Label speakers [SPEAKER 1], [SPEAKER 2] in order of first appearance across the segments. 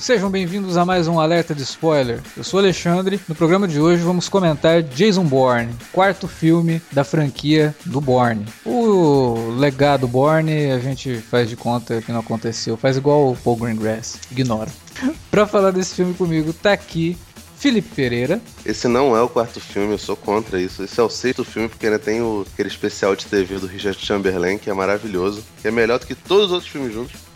[SPEAKER 1] Sejam bem-vindos a mais um Alerta de Spoiler. Eu sou Alexandre. No programa de hoje vamos comentar Jason Bourne, quarto filme da franquia do Bourne. O legado Bourne a gente faz de conta que não aconteceu, faz igual o Paul Greengrass, ignora. pra falar desse filme comigo, tá aqui Felipe Pereira.
[SPEAKER 2] Esse não é o quarto filme, eu sou contra isso. Esse é o sexto filme, porque ainda tem o, aquele especial de TV do Richard Chamberlain, que é maravilhoso, que é melhor do que todos os outros filmes juntos.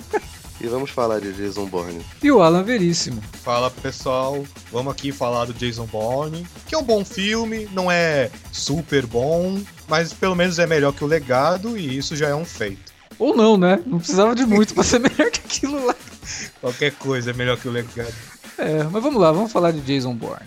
[SPEAKER 2] E vamos falar de Jason Bourne.
[SPEAKER 1] E o Alan Veríssimo.
[SPEAKER 3] Fala pessoal, vamos aqui falar do Jason Bourne, que é um bom filme, não é super bom, mas pelo menos é melhor que o legado e isso já é um feito.
[SPEAKER 1] Ou não, né? Não precisava de muito pra ser melhor que aquilo lá.
[SPEAKER 3] Qualquer coisa é melhor que o legado.
[SPEAKER 1] É, mas vamos lá, vamos falar de Jason Bourne.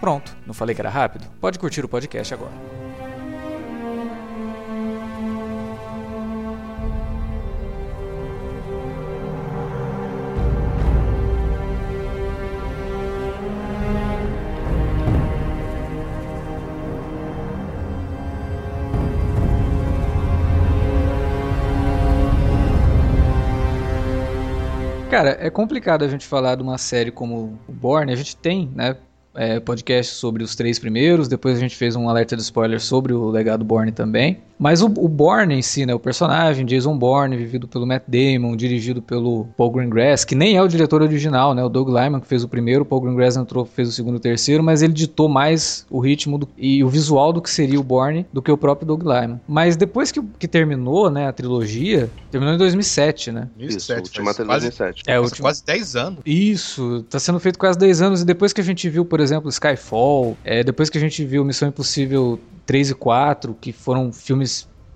[SPEAKER 1] Pronto, não falei que era rápido? Pode curtir o podcast agora. Cara, é complicado a gente falar de uma série como o Born. A gente tem, né? É, podcast sobre os três primeiros, depois a gente fez um alerta de spoiler sobre o legado Borne também. Mas o, o Bourne em si, né, o personagem, Jason Bourne, vivido pelo Matt Damon, dirigido pelo Paul Greengrass, que nem é o diretor original, né, o Doug Lyman que fez o primeiro, o Paul Greengrass entrou, fez o segundo e o terceiro, mas ele ditou mais o ritmo do, e o visual do que seria o Bourne do que o próprio Doug Lyman. Mas depois que, que terminou, né, a trilogia, terminou em 2007, né?
[SPEAKER 2] 2007, Isso, última quase, 2007.
[SPEAKER 3] É, última... quase 10 anos.
[SPEAKER 1] Isso, tá sendo feito quase 10 anos, e depois que a gente viu, por exemplo, Skyfall, é, depois que a gente viu Missão Impossível 3 e 4, que foram filmes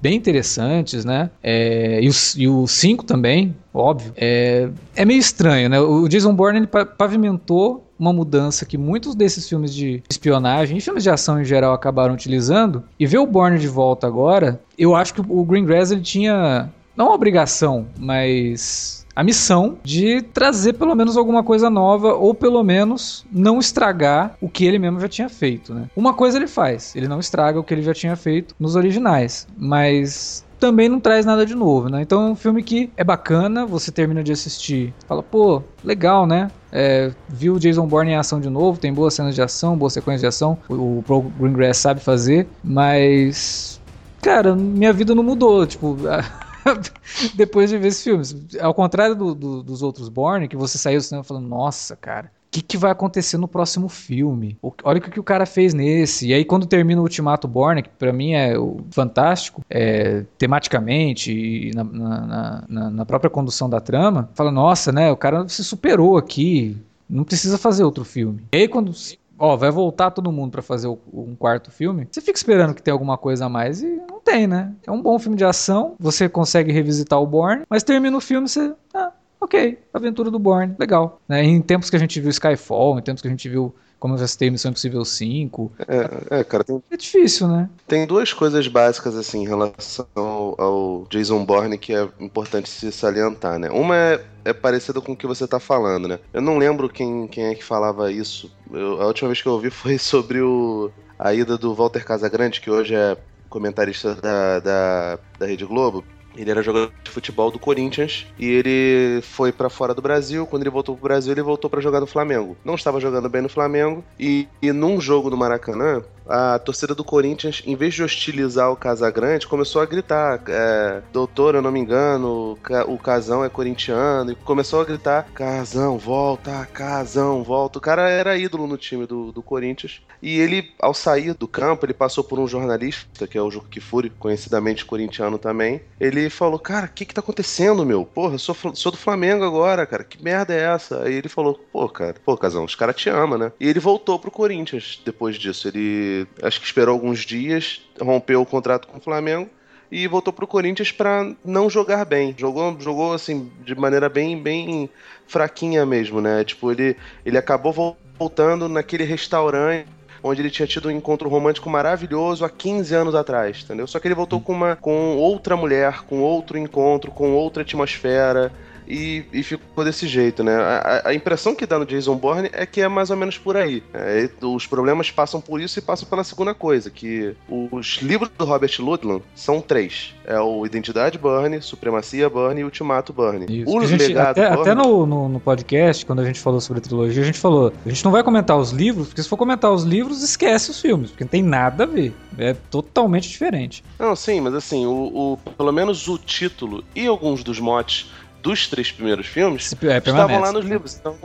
[SPEAKER 1] bem interessantes, né? É, e o 5 também, óbvio. É, é meio estranho, né? O Jason Bourne ele pavimentou uma mudança que muitos desses filmes de espionagem e filmes de ação em geral acabaram utilizando. E ver o Bourne de volta agora, eu acho que o Greengrass ele tinha não uma obrigação, mas a missão de trazer pelo menos alguma coisa nova ou pelo menos não estragar o que ele mesmo já tinha feito, né? Uma coisa ele faz, ele não estraga o que ele já tinha feito nos originais, mas também não traz nada de novo, né? Então é um filme que é bacana, você termina de assistir, fala, pô, legal, né? É, viu o Jason Bourne em ação de novo, tem boas cenas de ação, boas sequências de ação, o, Pro Greengrass sabe fazer, mas, cara, minha vida não mudou, tipo... depois de ver esse filme. Ao contrário do, do, dos outros Born, que você saiu do cinema falando, nossa, cara, o que, que, vai acontecer no próximo filme? Olha o que, que, o cara fez nesse. E aí, quando termina o Ultimato Born, que pra mim é fantástico, é, tematicamente e na, na, na, na, própria condução da trama, fala, nossa, né, o cara se superou aqui. Não precisa fazer outro filme. E aí, quando ó, vai voltar todo mundo para fazer o, um quarto filme, você fica esperando que tenha alguma coisa a mais e não tem, né? É um bom filme de ação, você consegue revisitar o Bourne, mas termina o filme você, ah, ok, aventura do Bourne, legal. Né? Em tempos que a gente viu Skyfall, em tempos que a gente viu como eu já citei, Missão Impossível 5.
[SPEAKER 2] É, é cara, tem...
[SPEAKER 1] É difícil, né?
[SPEAKER 2] Tem duas coisas básicas, assim, em relação ao, ao Jason Bourne que é importante se salientar, né? Uma é, é parecida com o que você tá falando, né? Eu não lembro quem, quem é que falava isso. Eu, a última vez que eu ouvi foi sobre o, a ida do Walter Casagrande, que hoje é comentarista da, da, da Rede Globo. Ele era jogador de futebol do Corinthians e ele foi para fora do Brasil. Quando ele voltou pro Brasil, ele voltou para jogar no Flamengo. Não estava jogando bem no Flamengo e, e num jogo do Maracanã, a torcida do Corinthians, em vez de hostilizar o Casagrande, começou a gritar: é, Doutor, eu não me engano, o Casão é corintiano. E começou a gritar: Casão, volta, Casão, volta. O cara era ídolo no time do, do Corinthians. E ele, ao sair do campo, ele passou por um jornalista, que é o Juca Kifuri, conhecidamente corintiano também. Ele falou: Cara, o que que tá acontecendo, meu? Porra, eu sou, sou do Flamengo agora, cara. Que merda é essa? Aí ele falou: Pô, cara, pô, Casão, os caras te amam, né? E ele voltou pro Corinthians depois disso. Ele acho que esperou alguns dias, rompeu o contrato com o Flamengo e voltou pro Corinthians para não jogar bem. Jogou, jogou assim de maneira bem, bem fraquinha mesmo, né? Tipo, ele, ele acabou voltando naquele restaurante onde ele tinha tido um encontro romântico maravilhoso há 15 anos atrás, entendeu? Só que ele voltou com uma com outra mulher, com outro encontro, com outra atmosfera e, e ficou desse jeito, né? A, a, impressão que dá no Jason Bourne é que é mais ou menos por aí. É, os problemas passam por isso e passam pela segunda coisa, que os livros do Robert Ludlum são três. É o Identidade Bourne, Supremacia Bourne e Ultimato Bourne.
[SPEAKER 1] Isso. Os gente, até, até no, no, no, podcast, quando a gente falou sobre a trilogia, a gente falou, a gente não vai comentar os livros, porque se for comentar os livros, esquece os filmes, porque não tem nada a ver. É totalmente diferente.
[SPEAKER 2] Não, sim, mas assim, o, o pelo menos o título e alguns dos motes dos três primeiros filmes é, estavam lá nos livros. Então,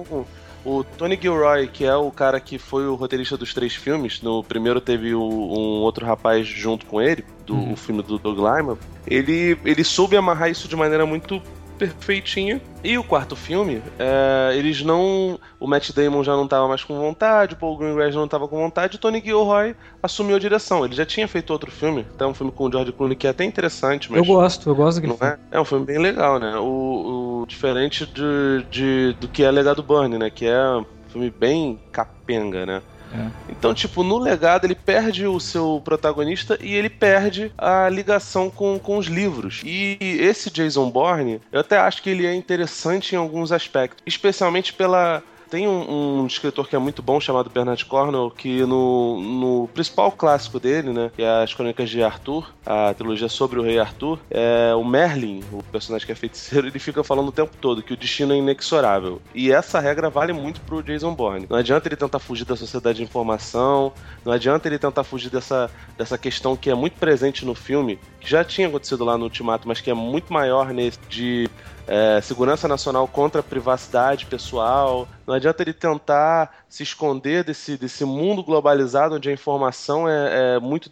[SPEAKER 2] o Tony Gilroy, que é o cara que foi o roteirista dos três filmes, no primeiro teve o, um outro rapaz junto com ele, do uhum. filme do Doug Lyman, ele, ele soube amarrar isso de maneira muito perfeitinha. E o quarto filme, é, eles não. O Matt Damon já não estava mais com vontade, o Paul Greengrass não estava com vontade, e Tony Gilroy assumiu a direção. Ele já tinha feito outro filme, até um filme com o George Clooney que é até interessante, mas.
[SPEAKER 1] Eu gosto, eu gosto daquele
[SPEAKER 2] filme. É? é um filme bem legal, né? O, o diferente de, de, do que é Legado Burn, né? Que é um filme bem capenga, né? É. Então, tipo, no legado ele perde o seu protagonista e ele perde a ligação com, com os livros. E esse Jason Bourne, eu até acho que ele é interessante em alguns aspectos, especialmente pela tem um, um, escritor que é muito bom chamado Bernard Cornwell, que no, no principal clássico dele, né, que é as Crônicas de Arthur, a trilogia sobre o rei Arthur, é o Merlin, o personagem que é feiticeiro, ele fica falando o tempo todo que o destino é inexorável. E essa regra vale muito pro Jason Bourne. Não adianta ele tentar fugir da sociedade de informação, não adianta ele tentar fugir dessa, dessa questão que é muito presente no filme, que já tinha acontecido lá no Ultimato, mas que é muito maior nesse de é, segurança nacional contra a privacidade pessoal. Não adianta ele tentar se esconder desse, desse mundo globalizado onde a informação é, é muito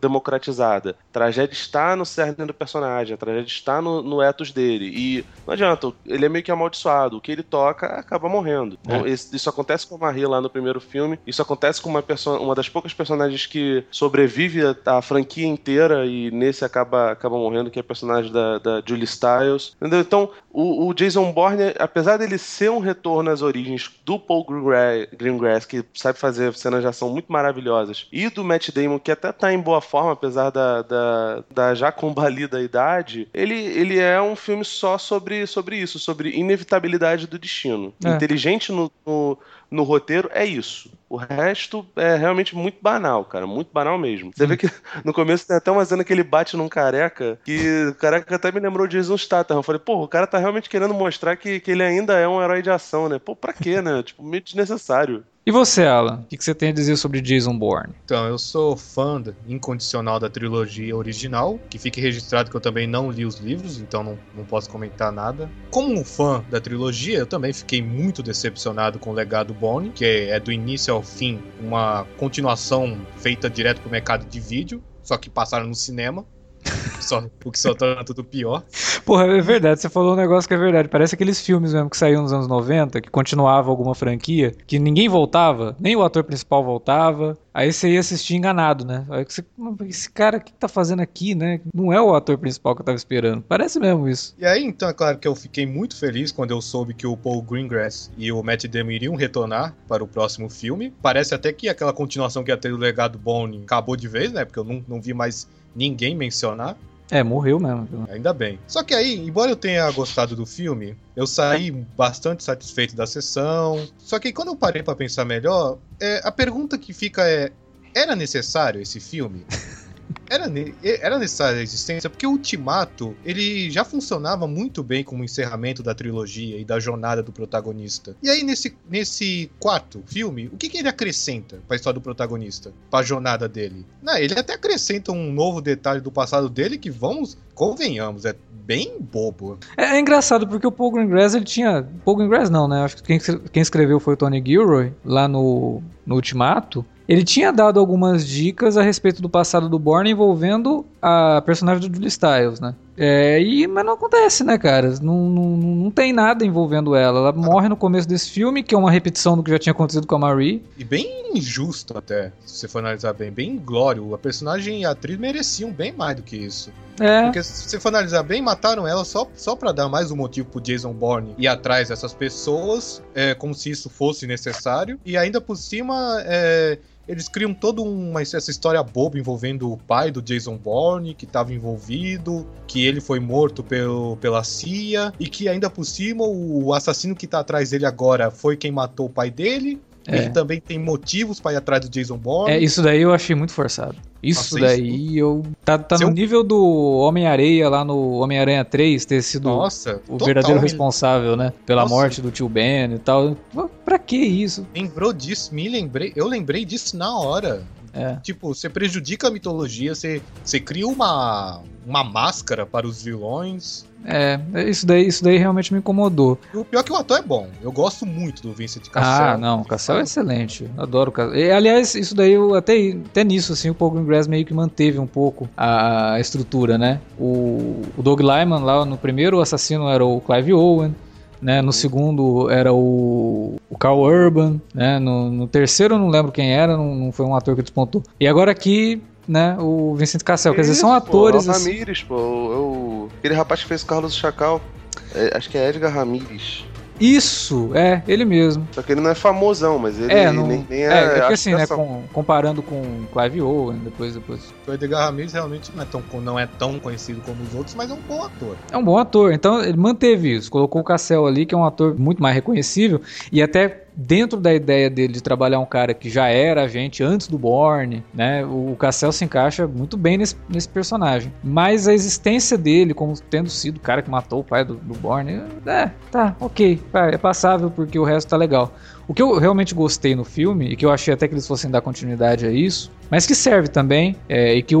[SPEAKER 2] democratizada. A tragédia está no cerne do personagem, a tragédia está no, no ethos dele. E não adianta, ele é meio que amaldiçoado. O que ele toca acaba morrendo. É. Então, isso, isso, acontece com a Marie lá no primeiro filme. Isso acontece com uma, uma das poucas personagens que sobrevive a, a, franquia inteira e nesse acaba, acaba morrendo, que é a personagem da, da Julie Stiles. Entendeu? Então, o, o Jason Bourne, apesar dele ser um retorno às origens do Paul Greengrass, que sabe fazer cenas de ação muito maravilhosas, e do Matt Damon, que até tá em boa forma, apesar da, da, da já combalida idade, ele, ele é um filme só sobre, sobre isso, sobre inevitabilidade do destino. É. Inteligente no, no no roteiro é isso. O resto é realmente muito banal, cara. Muito banal mesmo. Você vê que no começo tem até uma cena que ele bate num careca, que o careca até me lembrou de Jason Statham. Eu falei, pô, o cara tá realmente querendo mostrar que, que ele ainda é um herói de ação, né? Pô, pra quê, né? tipo, meio desnecessário.
[SPEAKER 1] E você, Alan? O que você tem a dizer sobre Jason Bourne?
[SPEAKER 3] Então, eu sou fã incondicional da trilogia original, que fique registrado que eu também não li os livros, então não, não posso comentar nada. Como um fã da trilogia, eu também fiquei muito decepcionado com o legado Bourne, que é do início ao fim uma continuação feita direto pro mercado de vídeo, só que passaram no cinema só, o que só torna tudo pior.
[SPEAKER 1] Porra, é verdade, você falou um negócio que é verdade. Parece aqueles filmes mesmo que saíam nos anos 90, que continuava alguma franquia, que ninguém voltava, nem o ator principal voltava. Aí você ia assistir enganado, né? Aí você, esse cara, o que tá fazendo aqui, né? Não é o ator principal que eu tava esperando. Parece mesmo isso.
[SPEAKER 3] E aí, então, é claro que eu fiquei muito feliz quando eu soube que o Paul Greengrass e o Matt Damon iriam retornar para o próximo filme. Parece até que aquela continuação que ia ter o legado Bone acabou de vez, né? Porque eu não, não vi mais ninguém mencionar.
[SPEAKER 1] É, morreu mesmo.
[SPEAKER 3] Ainda bem. Só que aí, embora eu tenha gostado do filme, eu saí bastante satisfeito da sessão. Só que quando eu parei para pensar melhor, é, a pergunta que fica é: era necessário esse filme? era, era necessária a existência, porque o Ultimato, ele já funcionava muito bem como encerramento da trilogia e da jornada do protagonista. E aí, nesse, nesse quarto filme, o que, que ele acrescenta pra história do protagonista? Pra jornada dele? Não, ele até acrescenta um novo detalhe do passado dele que, vamos, convenhamos, é bem bobo.
[SPEAKER 1] É, é, engraçado porque o Paul Greengrass ele tinha. Paul Greengrass não, né? Acho que quem, quem escreveu foi o Tony Gilroy lá no, no Ultimato. Ele tinha dado algumas dicas a respeito do passado do Borne envolvendo a personagem do Julie Styles, né? É, e, mas não acontece, né, cara? Não, não, não tem nada envolvendo ela. Ela morre no começo desse filme, que é uma repetição do que já tinha acontecido com a Marie.
[SPEAKER 3] E bem injusto até, se você for analisar bem. Bem inglório. A personagem e a atriz mereciam bem mais do que isso. É. Porque se você for analisar bem, mataram ela só, só pra dar mais um motivo pro Jason Bourne ir atrás dessas pessoas, é, como se isso fosse necessário. E ainda por cima, é, eles criam toda uma essa história boba envolvendo o pai do Jason Bourne, que estava envolvido, que ele foi morto pelo, pela CIA, e que ainda por cima o assassino que está atrás dele agora foi quem matou o pai dele. É. Ele também tem motivos para ir atrás do Jason Bourne.
[SPEAKER 1] É, isso daí eu achei muito forçado. Isso Nossa, daí isso... eu. Tá, tá no nível do Homem-Areia lá no Homem-Aranha 3 ter sido Nossa, o verdadeiro responsável, né? Pela Nossa. morte do tio Ben e tal. Pra que isso?
[SPEAKER 3] Lembrou disso? Me lembrei. Eu lembrei disso na hora. É. Tipo, você prejudica a mitologia, você, você cria uma, uma máscara para os vilões.
[SPEAKER 1] É, isso daí, isso daí realmente me incomodou.
[SPEAKER 3] E o pior é que o ator é bom. Eu gosto muito do Vincent Cassel.
[SPEAKER 1] Ah, não, o Cassel é excelente. Adoro o Cassel. E, aliás, isso daí, eu, até, até nisso, assim, o Paul Greengrass meio que manteve um pouco a, a estrutura, né? O, o Doug Lyman lá no primeiro o assassino era o Clive Owen. Né, no segundo era o, o Carl Urban, né, no, no terceiro eu não lembro quem era, não, não foi um ator que despontou. E agora aqui né, o Vincent Cassel. Quer dizer, são atores.
[SPEAKER 2] Pô, o assim. Ramírez, pô, o, aquele rapaz que fez o Carlos Chacal. É, acho que é Edgar Ramírez.
[SPEAKER 1] Isso, é, ele mesmo.
[SPEAKER 2] Só que ele não é famosão, mas ele
[SPEAKER 1] é, não, nem, nem é. É, é que assim, né, com, comparando com Clive Owen, depois, depois.
[SPEAKER 3] O Edgar Ramirez realmente não é, tão, não é tão conhecido como os outros, mas é um bom ator.
[SPEAKER 1] É um bom ator, então ele manteve isso, colocou o Cassel ali, que é um ator muito mais reconhecível, e até dentro da ideia dele de trabalhar um cara que já era agente antes do Borne, né? O Cassel se encaixa muito bem nesse, nesse personagem. Mas a existência dele, como tendo sido o cara que matou o pai do, do Borne, é, tá, ok, é passável porque o resto tá legal. O que eu realmente gostei no filme, e que eu achei até que eles fossem dar continuidade a isso, mas que serve também, é, e que o,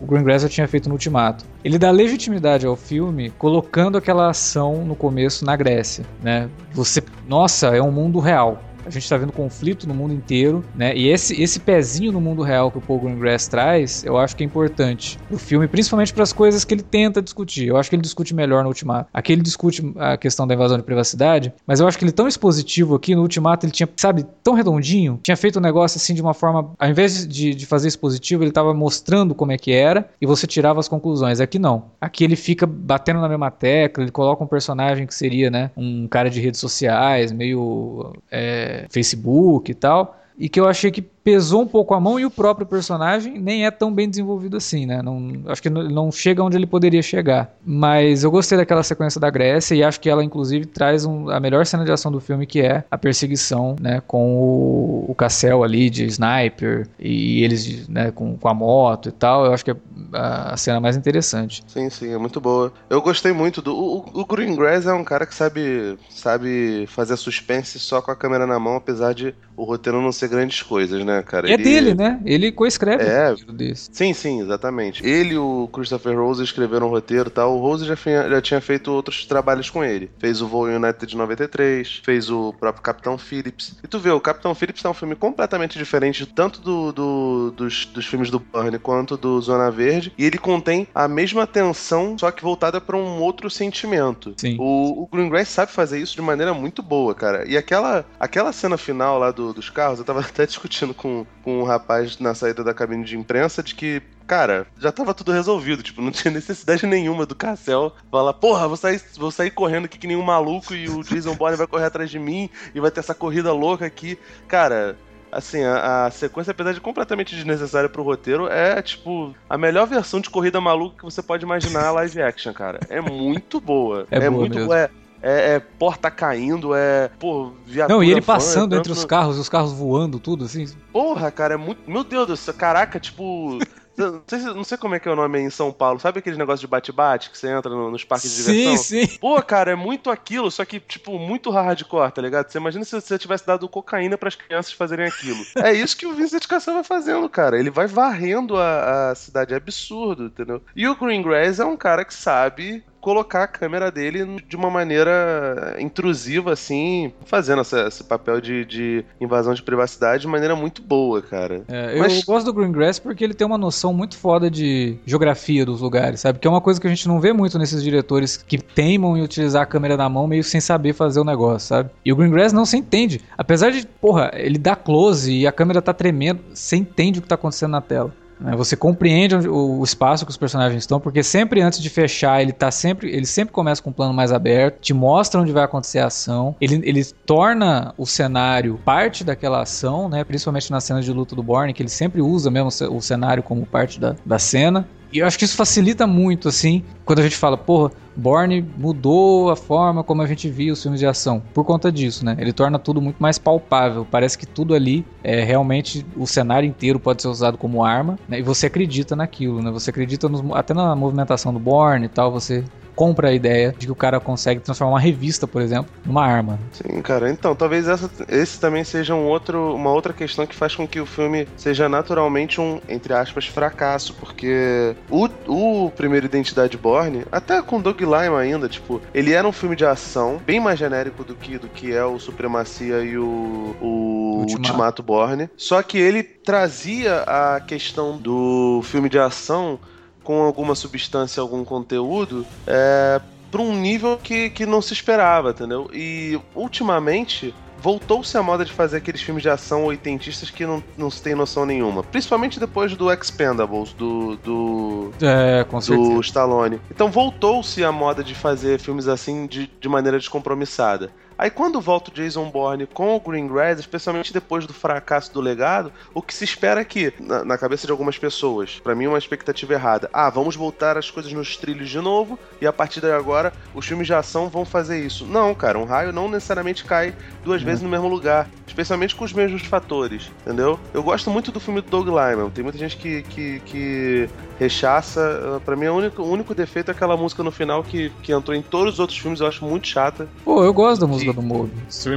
[SPEAKER 1] o Greengrass já tinha feito no Ultimato, ele dá legitimidade ao filme colocando aquela ação no começo na Grécia, né? Você, nossa, é um mundo real. A gente está vendo conflito no mundo inteiro, né? E esse, esse pezinho no mundo real que o Paul Greengrass traz, eu acho que é importante. O filme, principalmente para as coisas que ele tenta discutir. Eu acho que ele discute melhor no Ultimato. Aqui ele discute a questão da invasão de privacidade, mas eu acho que ele é tão expositivo aqui no Ultimato, ele tinha, sabe, tão redondinho, tinha feito um negócio assim de uma forma, ao invés de, de fazer expositivo, ele estava mostrando como é que era e você tirava as conclusões. Aqui não. Aqui ele fica batendo na mesma tecla, ele coloca um personagem que seria, né, um cara de redes sociais, meio é, Facebook e tal, e que eu achei que pesou um pouco a mão e o próprio personagem nem é tão bem desenvolvido assim, né? Não, acho que não, chega onde ele poderia chegar. Mas eu gostei daquela sequência da Grécia e acho que ela, inclusive, traz um, a melhor cena de ação do filme, que é a perseguição, né? Com o, o Cassel ali de sniper e eles, né? Com, com a moto e tal. Eu acho que é a, a cena mais interessante.
[SPEAKER 2] Sim, sim, é muito boa. Eu gostei muito do. O, o Greengrass é um cara que sabe, sabe fazer suspense só com a câmera na mão, apesar de o roteiro não ser grandes coisas, né? Cara?
[SPEAKER 1] É ele... dele, né? Ele coescreve
[SPEAKER 2] é, desse. Sim, sim, exatamente. Ele e o Christopher Rose escreveram o roteiro e tal. O Rose já, já tinha feito outros trabalhos com ele. Fez o Voo United de 93, fez o próprio Capitão Phillips. E tu vê, o Capitão Phillips é um filme completamente diferente tanto do, do dos, dos filmes do Burnie quanto do Zona Verde. E ele contém a mesma tensão, só que voltada para um outro sentimento.
[SPEAKER 1] Sim.
[SPEAKER 2] O, o Greengrass sabe fazer isso de maneira muito boa, cara. E aquela, aquela cena final lá do, dos carros, eu tava até discutindo com com, com um rapaz na saída da cabine de imprensa de que cara, já tava tudo resolvido. Tipo, não tinha necessidade nenhuma do Cassel falar, porra, vou sair, vou sair correndo aqui que nem um maluco e o Jason Bourne vai correr atrás de mim e vai ter essa corrida louca aqui. Cara, assim, a, a, sequência, apesar de completamente desnecessária pro roteiro, é, tipo, a melhor versão de corrida maluca que você pode imaginar live action, cara. É muito boa.
[SPEAKER 1] É, é boa muito
[SPEAKER 2] boa. É, é, é, porta caindo, é. Pô,
[SPEAKER 1] viatura. Não, e ele passando entre os carros, os carros voando, tudo assim.
[SPEAKER 2] Porra, cara, é muito. Meu Deus do céu, caraca, tipo. Não sei, não sei como é que é o nome aí em São Paulo. Sabe aquele negócio de bate-bate que você entra no, nos parques de diversão?
[SPEAKER 1] Sim, sim.
[SPEAKER 2] Pô, cara, é muito aquilo, só que, tipo, muito hardcore, tá ligado? Você imagina se você tivesse dado cocaína para as crianças fazerem aquilo. é isso que o Vincent Cassel vai fazendo, cara. Ele vai varrendo a, a cidade. É absurdo, entendeu? E o Greengrass é um cara que sabe colocar a câmera dele de uma maneira intrusiva, assim, fazendo essa, esse papel de, de, invasão de privacidade de maneira muito boa, cara.
[SPEAKER 1] É, Mas... Eu gosto do Greengrass porque ele tem uma noção muito foda de geografia dos lugares, sabe? Que é uma coisa que a gente não vê muito nesses diretores que teimam em utilizar a câmera na mão meio sem saber fazer o negócio, sabe? E o Greengrass não se entende. Apesar de, porra, ele dá close e a câmera tá tremendo, você entende o que tá acontecendo na tela. Né? Você compreende o espaço que os personagens estão, porque sempre antes de fechar, ele tá sempre. Ele sempre começa com um plano mais aberto, te mostra onde vai acontecer a ação. Ele, ele torna o cenário parte daquela ação, né? Principalmente na cena de luta do Borne, que ele sempre usa mesmo o cenário como parte da, da cena. E eu acho que isso facilita muito, assim, quando a gente fala, porra, Bourne mudou a forma como a gente via os filmes de ação. Por conta disso, né? Ele torna tudo muito mais palpável. Parece que tudo ali é realmente o cenário inteiro pode ser usado como arma, né? E você acredita naquilo, né? Você acredita nos, até na movimentação do Bourne e tal, você compra a ideia de que o cara consegue transformar uma revista, por exemplo, numa arma.
[SPEAKER 2] Sim, cara. Então, talvez essa, esse também seja um outro, uma outra questão que faz com que o filme seja naturalmente um, entre aspas, fracasso, porque o, o primeiro Identidade Borne, até com Doug Lyman ainda, tipo, ele era um filme de ação bem mais genérico do que, do que é o Supremacia e o, o Ultimato. Ultimato Borne, só que ele trazia a questão do filme de ação com alguma substância, algum conteúdo, é, para um nível que, que não se esperava, entendeu? E ultimamente voltou-se a moda de fazer aqueles filmes de ação oitentistas que não, não se tem noção nenhuma. Principalmente depois do Expendables, do. do
[SPEAKER 1] é, com
[SPEAKER 2] do Stallone. Então voltou-se a moda de fazer filmes assim de, de maneira descompromissada. Aí quando volta o Jason Bourne com o Greengrass, especialmente depois do fracasso do legado, o que se espera é que, na, na cabeça de algumas pessoas, para mim é uma expectativa errada, ah, vamos voltar as coisas nos trilhos de novo e a partir de agora os filmes de ação vão fazer isso. Não, cara, um raio não necessariamente cai duas vezes no mesmo lugar, especialmente com os mesmos fatores, entendeu? Eu gosto muito do filme do Doug Lyman, tem muita gente que, que, que rechaça, para mim o único, o único defeito é aquela música no final que, que entrou em todos os outros filmes, eu acho muito chata.
[SPEAKER 1] Pô, eu gosto da música música do Moby.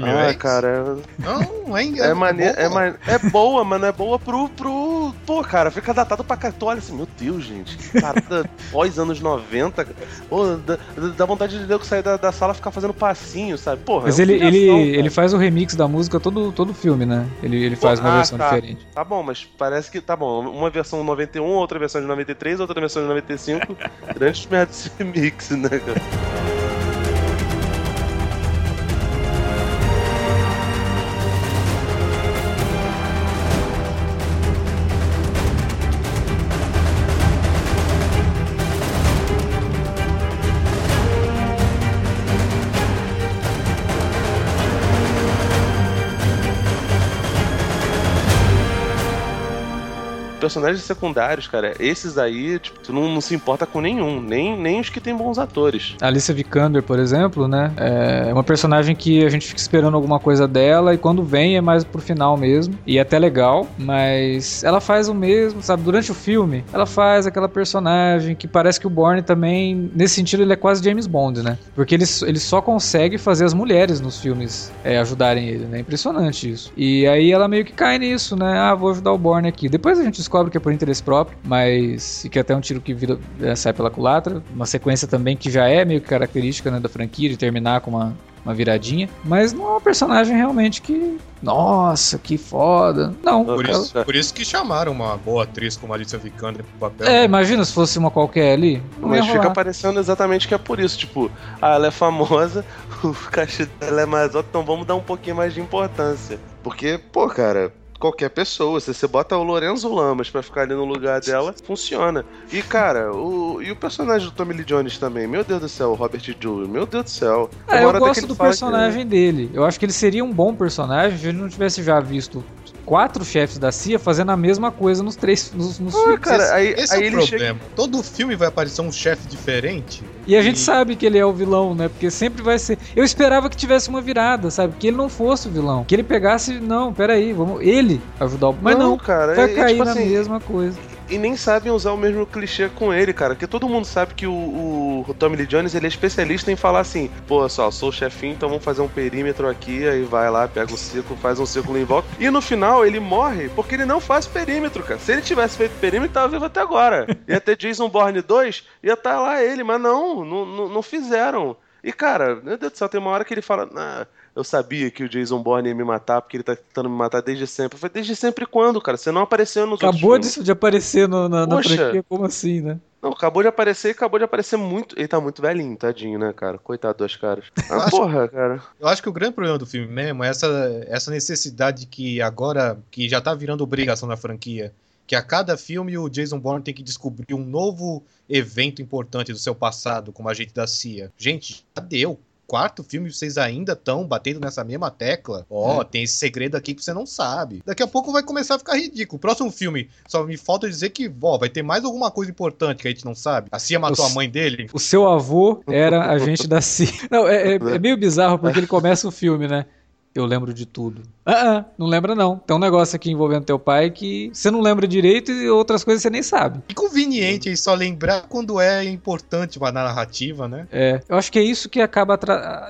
[SPEAKER 2] Ah, cara.
[SPEAKER 3] Não, é,
[SPEAKER 2] é, é, mane... é, man... é boa, mano. É boa pro, pro. Pô, cara, fica datado pra cá. Tu olha assim, meu Deus, gente. Parada pós anos 90. Pô, dá, dá vontade de eu sair da, da sala e ficar fazendo passinho, sabe? Porra.
[SPEAKER 1] Mas é ele, ele, ele faz o remix da música todo, todo filme, né? Ele, ele faz Pô, uma ah, versão
[SPEAKER 2] tá.
[SPEAKER 1] diferente.
[SPEAKER 2] Tá bom, mas parece que tá bom. Uma versão 91, outra versão de 93, outra versão de 95. Grandes merdas de remix, né, cara? Personagens secundários, cara, esses aí, tipo, tu não, não, se importa com nenhum, nem, nem os que tem bons atores.
[SPEAKER 1] A Alicia Vikander, por exemplo, né? É uma personagem que a gente fica esperando alguma coisa dela e quando vem é mais pro final mesmo. E é até legal, mas ela faz o mesmo, sabe? Durante o filme, ela faz aquela personagem que parece que o Bourne também, nesse sentido, ele é quase James Bond, né? Porque ele, ele só consegue fazer as mulheres nos filmes é, ajudarem ele, né? Impressionante isso. E aí ela meio que cai nisso, né? Ah, vou ajudar o Bourne aqui. Depois a gente descobre que é por interesse próprio, mas e que é até um tiro que vira, é, sai pela culatra. Uma sequência também que já é meio que característica né, da franquia de terminar com uma, uma viradinha, mas não é um personagem realmente que. Nossa, que foda. Não,
[SPEAKER 3] por, isso, por isso que chamaram uma boa atriz como Alicia Vikander pro papel.
[SPEAKER 1] É, né? imagina se fosse uma qualquer ali.
[SPEAKER 2] mas fica parecendo exatamente que é por isso. Tipo, ah, ela é famosa, o cachê dela é mais alto, então vamos dar um pouquinho mais de importância. Porque, pô, cara, qualquer pessoa. Se você bota o Lorenzo Lamas para ficar ali no lugar dela, funciona. E, cara, o, e o personagem do Tommy Lee Jones também, meu Deus do céu, o Robert Jewell, meu Deus do céu.
[SPEAKER 1] É, eu gosto do personagem que... dele. Eu acho que ele seria um bom personagem se ele não tivesse já visto quatro chefes da CIA fazendo a mesma coisa nos três nos, nos
[SPEAKER 2] ah, filmes. Cara, aí,
[SPEAKER 3] esse
[SPEAKER 2] aí
[SPEAKER 3] é o problema. Chega... Todo filme vai aparecer um chefe diferente.
[SPEAKER 1] E a gente sabe que ele é o vilão, né? Porque sempre vai ser. Eu esperava que tivesse uma virada, sabe? Que ele não fosse o vilão. Que ele pegasse. Não, peraí, vamos. Ele ajudar o. Mas não, não cara. vai é, cair tipo na assim, mesma coisa
[SPEAKER 2] e nem sabem usar o mesmo clichê com ele, cara. Porque todo mundo sabe que o, o Tommy Lee Jones ele é especialista em falar assim: pô, só, sou o chefinho, então vamos fazer um perímetro aqui. Aí vai lá, pega o círculo, faz um círculo em volta. E no final ele morre porque ele não faz perímetro, cara. Se ele tivesse feito perímetro, tava vivo até agora. Ia ter Jason Bourne 2, ia estar tá lá ele, mas não, não, não, não fizeram. E cara, meu Deus do céu, tem uma hora que ele fala. Nah, eu sabia que o Jason Bourne ia me matar porque ele tá tentando me matar desde sempre. Eu falei, desde sempre quando, cara? Você não apareceu nos
[SPEAKER 1] Acabou de, de aparecer no, na, na franquia, como assim, né?
[SPEAKER 2] Não, acabou de aparecer e acabou de aparecer muito. Ele tá muito velhinho, tadinho, né, cara? Coitado dos caras. Ah, acho, porra, cara.
[SPEAKER 3] Eu acho que o grande problema do filme mesmo é essa, essa necessidade que agora, que já tá virando obrigação da franquia, que a cada filme o Jason Bourne tem que descobrir um novo evento importante do seu passado como agente da CIA. Gente, já deu quarto filme vocês ainda estão batendo nessa mesma tecla. Ó, oh, é. tem esse segredo aqui que você não sabe. Daqui a pouco vai começar a ficar ridículo. O próximo filme, só me falta dizer que, ó, vai ter mais alguma coisa importante que a gente não sabe. A Cia matou o, a mãe dele.
[SPEAKER 1] O seu avô era agente da CIA. Não, é, é, é meio bizarro porque ele começa o filme, né? Eu lembro de tudo. Ah, ah, não lembra não. Tem um negócio aqui envolvendo teu pai que você não lembra direito e outras coisas você nem sabe.
[SPEAKER 3] Inconveniente só lembrar quando é importante uma narrativa, né?
[SPEAKER 1] É, eu acho que é isso que acaba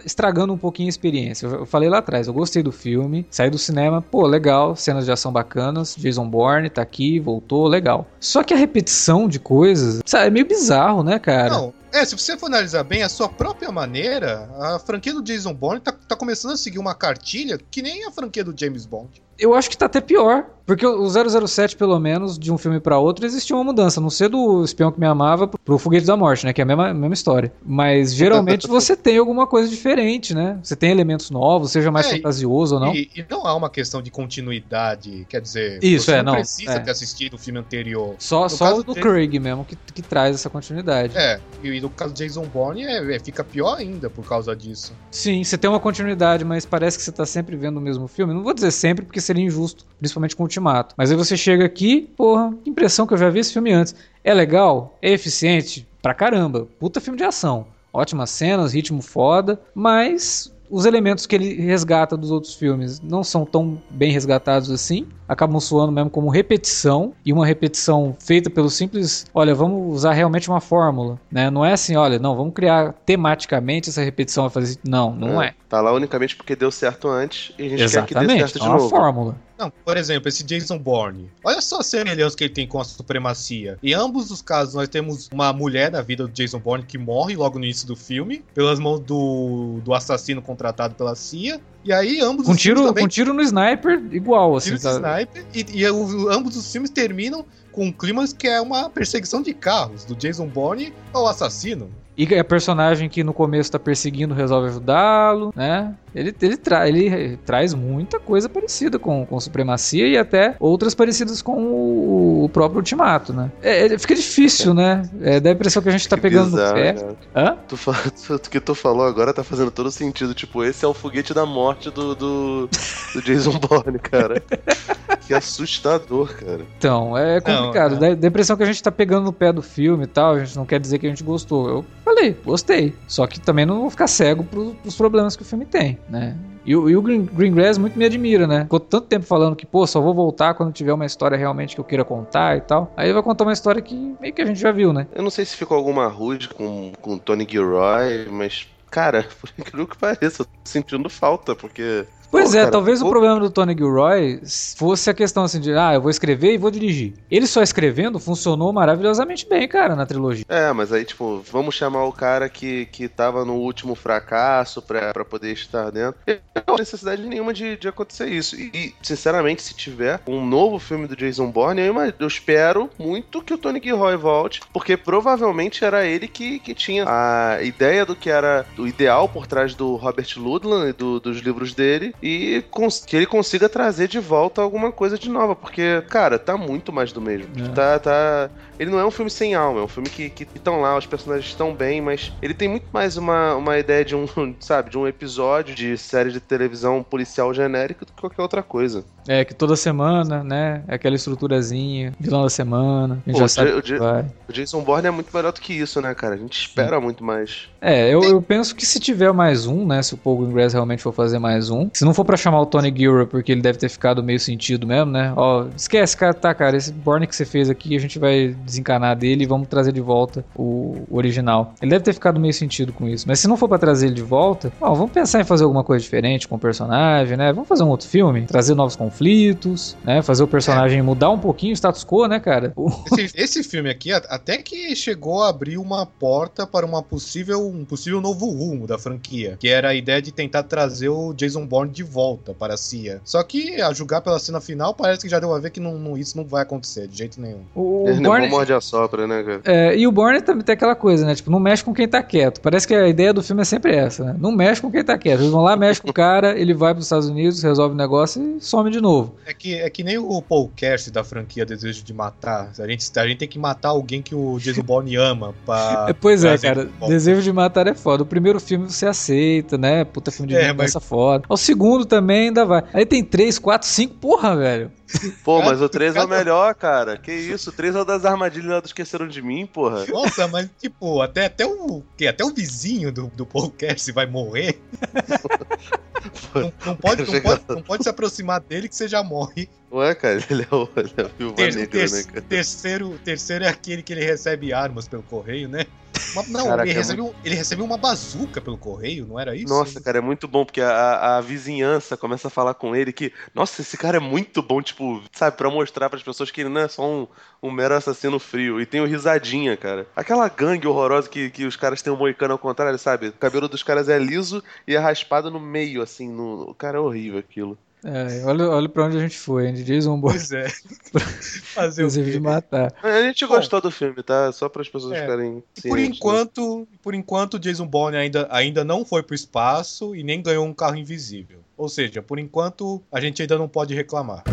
[SPEAKER 1] estragando um pouquinho a experiência. Eu falei lá atrás, eu gostei do filme, saí do cinema, pô, legal, cenas de ação bacanas, Jason Bourne tá aqui, voltou, legal. Só que a repetição de coisas, sabe, é meio bizarro, né, cara? Não,
[SPEAKER 3] é, se você for analisar bem, a sua própria maneira, a franquia do Jason Bourne tá, tá começando a seguir uma cartilha que nem a franquia do James Bond.
[SPEAKER 1] Eu acho que tá até pior. Porque o 007, pelo menos, de um filme para outro, existia uma mudança. Não ser do espião que me amava pro Foguete da Morte, né? Que é a mesma, mesma história. Mas geralmente você tem alguma coisa diferente, né? Você tem elementos novos, seja mais é, fantasioso ou não.
[SPEAKER 3] E, e, não há uma questão de continuidade. Quer dizer,
[SPEAKER 1] Isso,
[SPEAKER 3] você
[SPEAKER 1] é,
[SPEAKER 3] não, precisa
[SPEAKER 1] é.
[SPEAKER 3] ter assistido o filme anterior.
[SPEAKER 1] Só, só o do de... Craig mesmo que, que traz essa continuidade.
[SPEAKER 3] É, e no caso do Jason Bourne é, é, fica pior ainda por causa disso.
[SPEAKER 1] Sim, você tem uma continuidade, mas parece que você tá sempre vendo o mesmo filme. Não vou dizer sempre, porque seria injusto, principalmente com o Ultimato. Mas aí você chega aqui, porra, que impressão que eu já vi esse filme antes. É legal, é eficiente, pra caramba. Puta filme de ação. Ótimas cenas, ritmo foda, mas os elementos que ele resgata dos outros filmes não são tão bem resgatados assim, acabam soando mesmo como repetição e uma repetição feita pelo simples, olha, vamos usar realmente uma fórmula, né? Não é assim, olha, não, vamos criar tematicamente essa repetição vai fazer, não, não é. é.
[SPEAKER 2] Tá lá unicamente porque deu certo antes e a gente
[SPEAKER 1] Exatamente,
[SPEAKER 2] quer que dê certo
[SPEAKER 1] de é uma novo. fórmula.
[SPEAKER 3] Não, por exemplo, esse Jason Bourne. Olha só a semelhança que ele tem com a supremacia. Em ambos os casos, nós temos uma mulher na vida do Jason Bourne que morre logo no início do filme, pelas mãos do, do assassino contratado pela CIA. E aí, ambos
[SPEAKER 1] com os tiro, também... Com tiro no sniper, igual, assim. Tiro
[SPEAKER 3] tá... sniper, e, e o, ambos os filmes terminam com um clima que é uma perseguição de carros, do Jason Bourne ao assassino.
[SPEAKER 1] E a personagem que no começo tá perseguindo resolve ajudá-lo, né? Ele, ele, tra ele traz muita coisa parecida com, com Supremacia e até outras parecidas com o, o próprio Ultimato, né? É, é, fica difícil, né? É, dá a impressão que a gente tá pegando bizarro, no pé. Cara.
[SPEAKER 2] Hã? Tu, tu, que tu falou agora tá fazendo todo sentido. Tipo, esse é o foguete da morte do, do, do Jason Bourne, cara. que assustador, cara.
[SPEAKER 1] Então, é complicado. Não, é. Dá a impressão que a gente tá pegando no pé do filme e tal. A gente não quer dizer que a gente gostou. Eu falei, gostei. Só que também não vou ficar cego pros, pros problemas que o filme tem, né? E, e o Green, Greengrass muito me admira, né? Ficou tanto tempo falando que, pô, só vou voltar quando tiver uma história realmente que eu queira contar e tal. Aí ele vai contar uma história que meio que a gente já viu, né?
[SPEAKER 2] Eu não sei se ficou alguma rude com, com Tony Gilroy, mas Cara, por incrível que pareça, eu tô sentindo falta, porque
[SPEAKER 1] Pois pô, é, cara, talvez pô... o problema do Tony Gilroy fosse a questão assim de, ah, eu vou escrever e vou dirigir. Ele só escrevendo funcionou maravilhosamente bem, cara, na trilogia.
[SPEAKER 2] É, mas aí, tipo, vamos chamar o cara que, que tava no último fracasso pra, pra poder estar dentro. Não há necessidade nenhuma de, de acontecer isso. E, sinceramente, se tiver um novo filme do Jason Bourne, eu, eu espero muito que o Tony Gilroy volte, porque provavelmente era ele que, que tinha a ideia do que era o ideal por trás do Robert Ludlum e do, dos livros dele e que ele consiga trazer de volta alguma coisa de nova, porque, cara, tá muito mais do mesmo. É. Tá, tá. Ele não é um filme sem alma, é um filme que estão lá, os personagens estão bem, mas ele tem muito mais uma, uma ideia de um, sabe, de um episódio de série de televisão policial genérico do que qualquer outra coisa.
[SPEAKER 1] É, que toda semana, né? É aquela estruturazinha, vilão da semana, a gente Pô, já sabe o, vai.
[SPEAKER 2] o Jason Bourne é muito melhor do que isso, né, cara? A gente espera Sim. muito mais.
[SPEAKER 1] É, eu, eu penso que se tiver mais um, né? Se o Paul Greengrass realmente for fazer mais um, se não for para chamar o Tony Gilroy, porque ele deve ter ficado meio sentido mesmo, né? Ó, esquece, cara, tá, cara, esse Borne que você fez aqui, a gente vai desencanar dele e vamos trazer de volta o, o original. Ele deve ter ficado meio sentido com isso. Mas se não for para trazer ele de volta, ó, vamos pensar em fazer alguma coisa diferente com o personagem, né? Vamos fazer um outro filme, trazer novos conflitos, né? Fazer o personagem mudar um pouquinho o status quo, né, cara?
[SPEAKER 3] Esse, esse filme aqui até que chegou a abrir uma porta para uma possível, um possível novo rumo da franquia, que era a ideia de tentar trazer o Jason Bourne de volta para a CIA. Só que, a julgar pela cena final, parece que já deu a ver que não, não, isso não vai acontecer de jeito nenhum.
[SPEAKER 2] O, o Bourne... Não morde a sopra, né, cara?
[SPEAKER 1] É, e o Bourne também tem aquela coisa, né? Tipo, não mexe com quem tá quieto. Parece que a ideia do filme é sempre essa, né? Não mexe com quem tá quieto. Eles vão lá, mexe com o cara, ele vai para os Estados Unidos, resolve o negócio e some de novo.
[SPEAKER 3] É que, é que nem o Paul Kerst da franquia Desejo de Matar. A gente, a gente tem que matar alguém que o Jason Bourne ama pra...
[SPEAKER 1] É, pois é, cara. Desejo de Matar é foda. O primeiro filme você aceita, né? Puta filme de é, mas... foda. O segundo também ainda vai. Aí tem três, quatro, cinco, porra, velho.
[SPEAKER 2] Pô, mas o 3 é o melhor, cara. Que isso? O 3 é o das armadilhas lá do Esqueceram de Mim, porra.
[SPEAKER 3] Nossa, mas tipo, até, até, o, que, até o vizinho do, do podcast vai morrer. não, não, pode, não, pode, não pode se aproximar dele que você já morre.
[SPEAKER 2] Ué, cara, ele é o, ele é o Ter,
[SPEAKER 3] ter, né, cara? Terceiro, terceiro é aquele que ele recebe armas pelo correio, né? Uma, não, Caraca, ele, recebeu, é muito... ele recebeu uma bazuca pelo correio, não era isso?
[SPEAKER 2] Nossa, cara, é muito bom, porque a, a vizinhança começa a falar com ele que, nossa, esse cara é muito bom, tipo, sabe, pra mostrar pras pessoas que ele não é só um, um mero assassino frio. E tem o risadinha, cara. Aquela gangue horrorosa que, que os caras têm um moicano ao contrário, sabe? O cabelo dos caras é liso e é raspado no meio, assim. No... Cara, é horrível aquilo.
[SPEAKER 1] É, olha, olha pra onde a gente foi, hein? De Jason Bourne.
[SPEAKER 3] Pois é.
[SPEAKER 1] Fazer o de matar.
[SPEAKER 2] A gente Bom, gostou do filme, tá? Só para as pessoas é, ficarem
[SPEAKER 3] Por enquanto, né? por enquanto, Jason Bourne ainda, ainda não foi pro espaço e nem ganhou um carro invisível. Ou seja, por enquanto, a gente ainda não pode reclamar.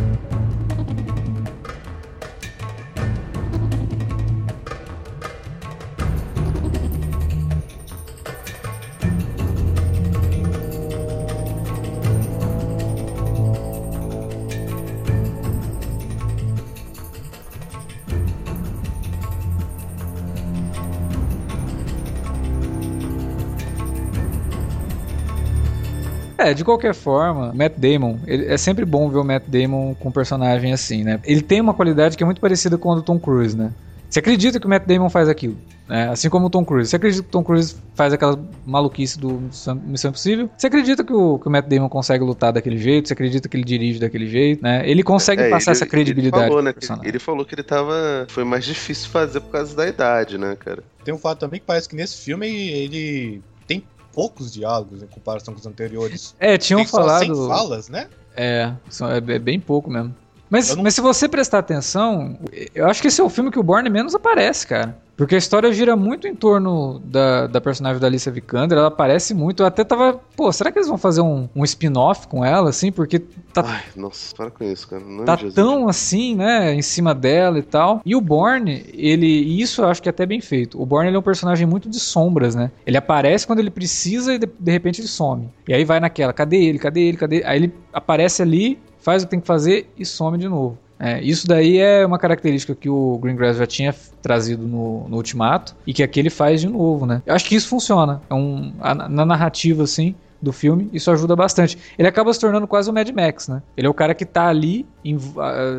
[SPEAKER 1] É, de qualquer forma, Matt Damon, é sempre bom ver o Matt Damon com um personagem assim, né? Ele tem uma qualidade que é muito parecida com a do Tom Cruise, né? Você acredita que o Matt Damon faz aquilo, né? Assim como o Tom Cruise. Você acredita que o Tom Cruise faz aquela maluquice do Missão Impossível? Você acredita que o, que o Matt Damon consegue lutar daquele jeito? Você acredita que ele dirige daquele jeito, né? Ele consegue é, passar ele, essa credibilidade
[SPEAKER 2] ele falou, né, ele falou que ele tava... Foi mais difícil fazer por causa da idade, né, cara?
[SPEAKER 3] Tem um fato também que parece que nesse filme ele tem poucos diálogos em comparação com os anteriores.
[SPEAKER 1] É, tinham Tem falado.
[SPEAKER 3] Só 100 falas, né?
[SPEAKER 1] É, é, é bem pouco mesmo. Mas, não... mas se você prestar atenção, eu acho que esse é o filme que o Bourne menos aparece, cara. Porque a história gira muito em torno da, da personagem da Alicia Vikander, ela aparece muito. Eu até tava, pô, será que eles vão fazer um, um spin-off com ela, assim? Porque tá.
[SPEAKER 2] Ai, nossa, para com isso, cara. Não
[SPEAKER 1] tá tão assim, né, em cima dela e tal. E o Borne, ele. E isso eu acho que é até bem feito. O Borne ele é um personagem muito de sombras, né? Ele aparece quando ele precisa e de, de repente ele some. E aí vai naquela, cadê ele? Cadê ele? Cadê? Aí ele aparece ali, faz o que tem que fazer e some de novo. É, isso daí é uma característica que o Greengrass já tinha trazido no, no, Ultimato e que aqui ele faz de novo, né? Eu acho que isso funciona. É um, a, na narrativa, assim, do filme, isso ajuda bastante. Ele acaba se tornando quase o Mad Max, né? Ele é o cara que tá ali em,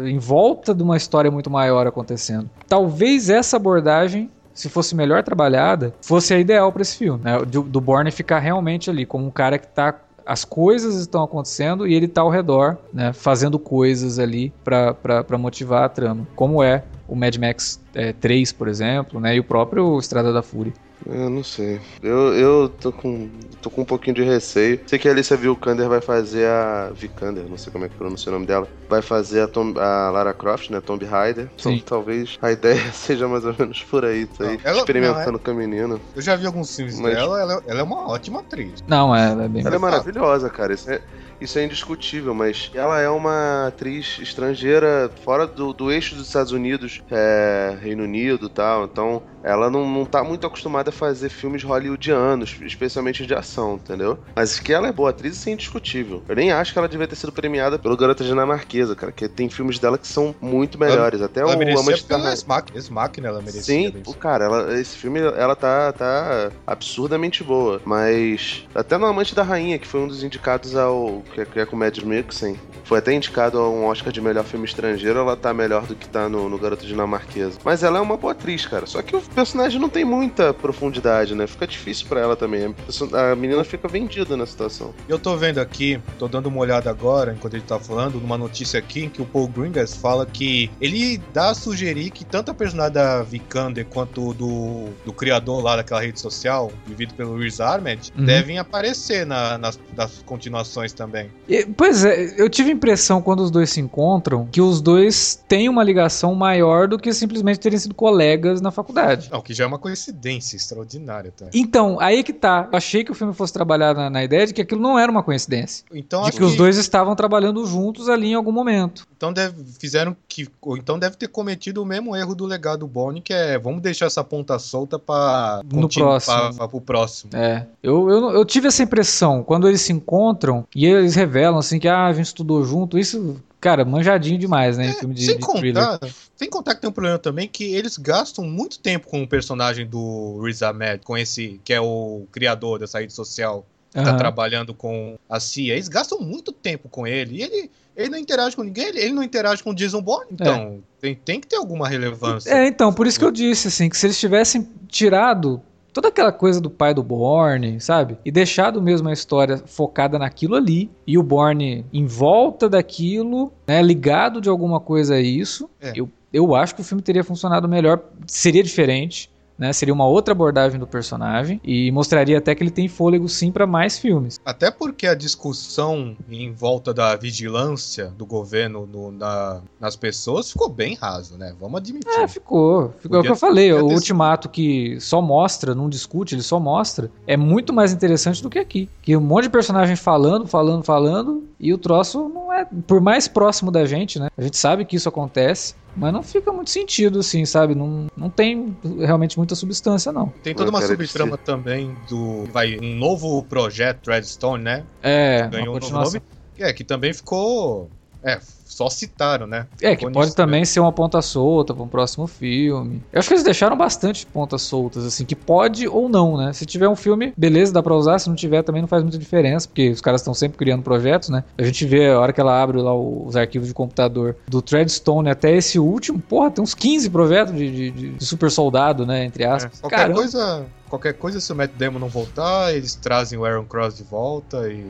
[SPEAKER 1] em volta de uma história muito maior acontecendo. Talvez essa abordagem se fosse melhor trabalhada, fosse a ideal para esse filme, né? Do, do Bourne ficar realmente ali como um cara que tá as coisas estão acontecendo e ele está ao redor, né, fazendo coisas ali para motivar a trama, como é o Mad Max é, 3, por exemplo, né, e o próprio Estrada da Fúria.
[SPEAKER 2] Eu não sei. Eu, eu tô com. tô com um pouquinho de receio. Sei que a Alicia Vikander vai fazer a. Vikander, não sei como é que pronuncia o nome dela. Vai fazer a, Tom, a Lara Croft, né? Tomb Raider. Então talvez a ideia seja mais ou menos por aí. Tá aí ela, experimentando não, é... com a menina.
[SPEAKER 3] Eu já vi alguns filmes Mas... dela, ela, ela, é uma ótima atriz.
[SPEAKER 1] Não, ela é bem
[SPEAKER 2] Ela é maravilhosa, cara. Isso é isso é indiscutível, mas ela é uma atriz estrangeira fora do, do eixo dos Estados Unidos, é, Reino Unido e tal, então ela não, não tá muito acostumada a fazer filmes hollywoodianos, especialmente de ação, entendeu? Mas que ela é boa atriz, isso é indiscutível. Eu nem acho que ela devia ter sido premiada pelo Garota Dinamarquesa, cara, que tem filmes dela que são muito melhores. Até
[SPEAKER 3] ela
[SPEAKER 2] o
[SPEAKER 3] Amante da Ex-Máquina, ela merecia.
[SPEAKER 2] Sim, o cara, ela, esse filme, ela tá, tá absurdamente boa, mas até no Amante da Rainha, que foi um dos indicados ao que é, que é com Mad Mixen. Foi até indicado a um Oscar de melhor filme estrangeiro, ela tá melhor do que tá no, no Garoto Dinamarquesa. Mas ela é uma boa atriz, cara. Só que o personagem não tem muita profundidade, né? Fica difícil para ela também. A menina fica vendida na situação.
[SPEAKER 3] Eu tô vendo aqui, tô dando uma olhada agora, enquanto ele tá falando, numa notícia aqui em que o Paul Greengrass fala que ele dá a sugerir que tanto a personagem da Vikander quanto do, do criador lá daquela rede social, vivido pelo Riz Ahmed, uhum. devem aparecer na, nas, nas continuações também.
[SPEAKER 1] E, pois é, eu tive a impressão quando os dois se encontram que os dois têm uma ligação maior do que simplesmente terem sido colegas na faculdade.
[SPEAKER 3] Não, que já é uma coincidência extraordinária. Tá?
[SPEAKER 1] Então, aí que tá. Eu achei que o filme fosse trabalhar na, na ideia de que aquilo não era uma coincidência. Então, de que, que, os dois estavam trabalhando juntos ali em algum momento.
[SPEAKER 3] Então deve, fizeram que. Ou então deve ter cometido o mesmo erro do legado Bonnie, que é vamos deixar essa ponta solta para
[SPEAKER 1] no próximo.
[SPEAKER 3] Pra, pro próximo.
[SPEAKER 1] É. Eu, eu, eu tive essa impressão, quando eles se encontram e eles revelam assim que ah, a gente estudou junto, isso cara, manjadinho demais, né? É, filme de,
[SPEAKER 3] sem
[SPEAKER 1] de
[SPEAKER 3] contar. Sem contar que tem um problema também que eles gastam muito tempo com o personagem do Riz Ahmed, com esse, que é o criador dessa rede social, que uhum. tá trabalhando com a CIA. Eles gastam muito tempo com ele. E ele, ele não interage com ninguém, ele, ele não interage com o Jason Bourne. Então, é. tem, tem que ter alguma relevância.
[SPEAKER 1] É, então, por isso que eu disse, assim, que se eles tivessem tirado toda aquela coisa do pai do Borne, sabe? E deixado mesmo a história focada naquilo ali e o Borne em volta daquilo, né, ligado de alguma coisa a isso. É. Eu, eu acho que o filme teria funcionado melhor, seria diferente né? Seria uma outra abordagem do personagem e mostraria até que ele tem fôlego sim para mais filmes.
[SPEAKER 3] Até porque a discussão em volta da vigilância do governo no, na, nas pessoas ficou bem raso, né? Vamos admitir.
[SPEAKER 1] É, ficou. Ficou é o que eu falei. O ultimato que só mostra, não discute, ele só mostra, é muito mais interessante do que aqui. Que um monte de personagem falando, falando, falando, e o troço não é. Por mais próximo da gente, né? A gente sabe que isso acontece. Mas não fica muito sentido, assim, sabe? Não, não tem realmente muita substância, não.
[SPEAKER 3] Tem toda uma subtrama também do. Vai, um novo projeto, Redstone, né?
[SPEAKER 1] É,
[SPEAKER 3] ganhou um novo nome. É, que também ficou. É, só citaram, né?
[SPEAKER 1] É, que pode também ser uma ponta solta para um próximo filme. Eu acho que eles deixaram bastante pontas soltas, assim, que pode ou não, né? Se tiver um filme, beleza, dá pra usar. Se não tiver, também não faz muita diferença, porque os caras estão sempre criando projetos, né? A gente vê a hora que ela abre lá os arquivos de computador do Treadstone até esse último, porra, tem uns 15 projetos de, de, de super soldado, né? Entre aspas.
[SPEAKER 3] É, qualquer Caramba. coisa. Qualquer coisa, se o Matt Damon não voltar, eles trazem o Aaron Cross de volta e.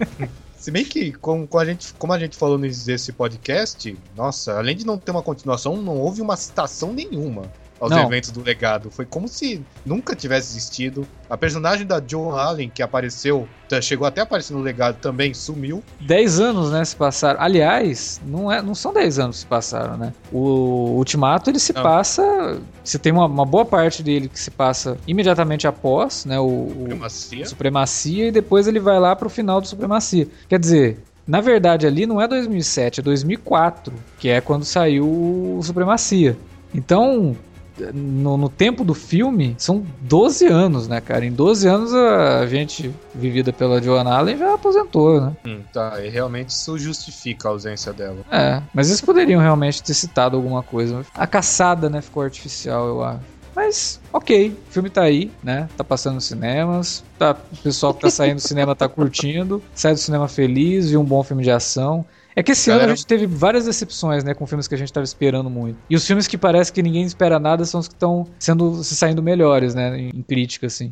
[SPEAKER 3] Se bem que, como, a gente, como a gente falou nesse podcast, nossa, além de não ter uma continuação, não houve uma citação nenhuma aos não. eventos do legado. Foi como se nunca tivesse existido. A personagem da Joan Allen, que apareceu, chegou até a aparecer no legado, também sumiu.
[SPEAKER 1] Dez anos, né, se passaram. Aliás, não, é, não são dez anos que se passaram, né? O Ultimato, ele se não. passa... Você tem uma, uma, boa parte dele que se passa imediatamente após, né, o, Supremacia. o Supremacia, e depois ele vai lá pro final do Supremacia. Quer dizer, na verdade, ali não é 2007, é 2004, que é quando saiu o Supremacia. Então, no, no, tempo do filme, são 12 anos, né, cara? Em 12 anos a gente, vivida pela Joan Allen, já aposentou, né?
[SPEAKER 3] Hum, tá, e realmente isso justifica a ausência dela.
[SPEAKER 1] É, mas eles poderiam realmente ter citado alguma coisa. A caçada, né, ficou artificial, eu acho. Mas, ok, o filme tá aí, né? Tá passando nos cinemas. Tá, o pessoal que tá saindo do cinema tá curtindo. Sai do cinema feliz, viu um bom filme de ação. É que esse Galera... ano a gente teve várias decepções, né, com filmes que a gente estava esperando muito. E os filmes que parece que ninguém espera nada são os que estão sendo se saindo melhores, né, em, em crítica assim.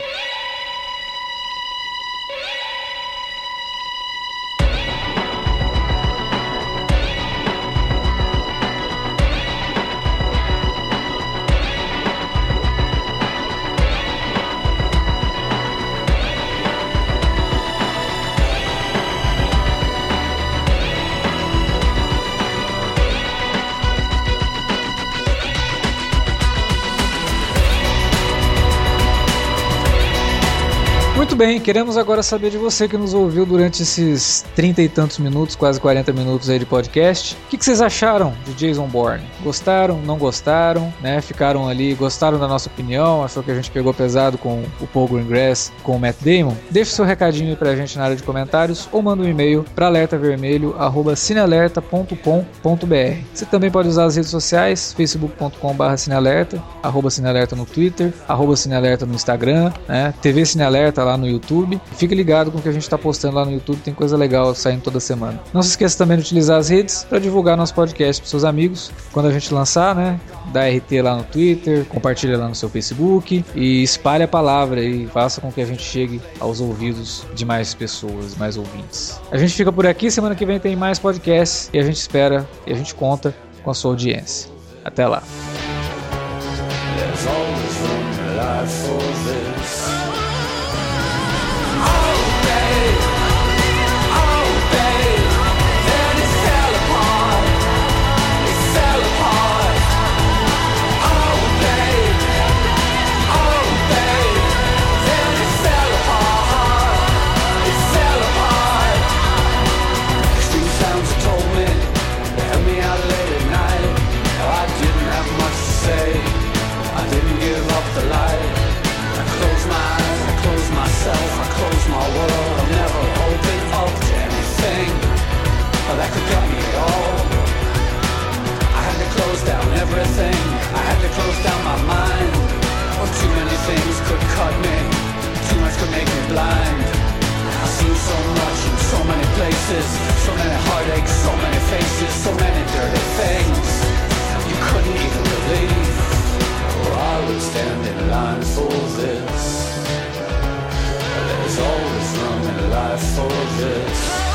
[SPEAKER 1] Bem, queremos agora saber de você que nos ouviu durante esses trinta e tantos minutos, quase 40 minutos aí de podcast. O que, que, vocês acharam de Jason Bourne? Gostaram, não gostaram, né? Ficaram ali, gostaram da nossa opinião, achou que a gente pegou pesado com o Paul Greengrass, com o Matt Damon? Deixe seu recadinho pra gente na área de comentários ou manda um e-mail para alertavermelho@cinealerta.com.br. Você também pode usar as redes sociais, facebook.com/cinealerta, arroba cinealerta no Twitter, arroba cinealerta no Instagram, né? TV Cinealerta lá no
[SPEAKER 4] YouTube. Fique ligado com o que a gente está postando lá no YouTube, tem coisa legal saindo toda semana. Não se esqueça também de utilizar as redes para divulgar nosso podcast para seus amigos. Quando a gente lançar, né? Dá RT lá no Twitter, compartilha lá no seu Facebook e espalhe a palavra e faça com que a gente chegue aos ouvidos de mais pessoas, mais ouvintes. A gente fica por aqui, semana que vem tem mais podcasts e a gente espera e a gente conta com a sua audiência. Até lá. finally close down my mind. Oh, too many things could cut me. Too much could make me blind. I've seen
[SPEAKER 5] so much in so many places. So many heartaches, so many
[SPEAKER 4] faces, so many dirty things. You couldn't even believe. Or I would stand in line for this. There's always room in life for this.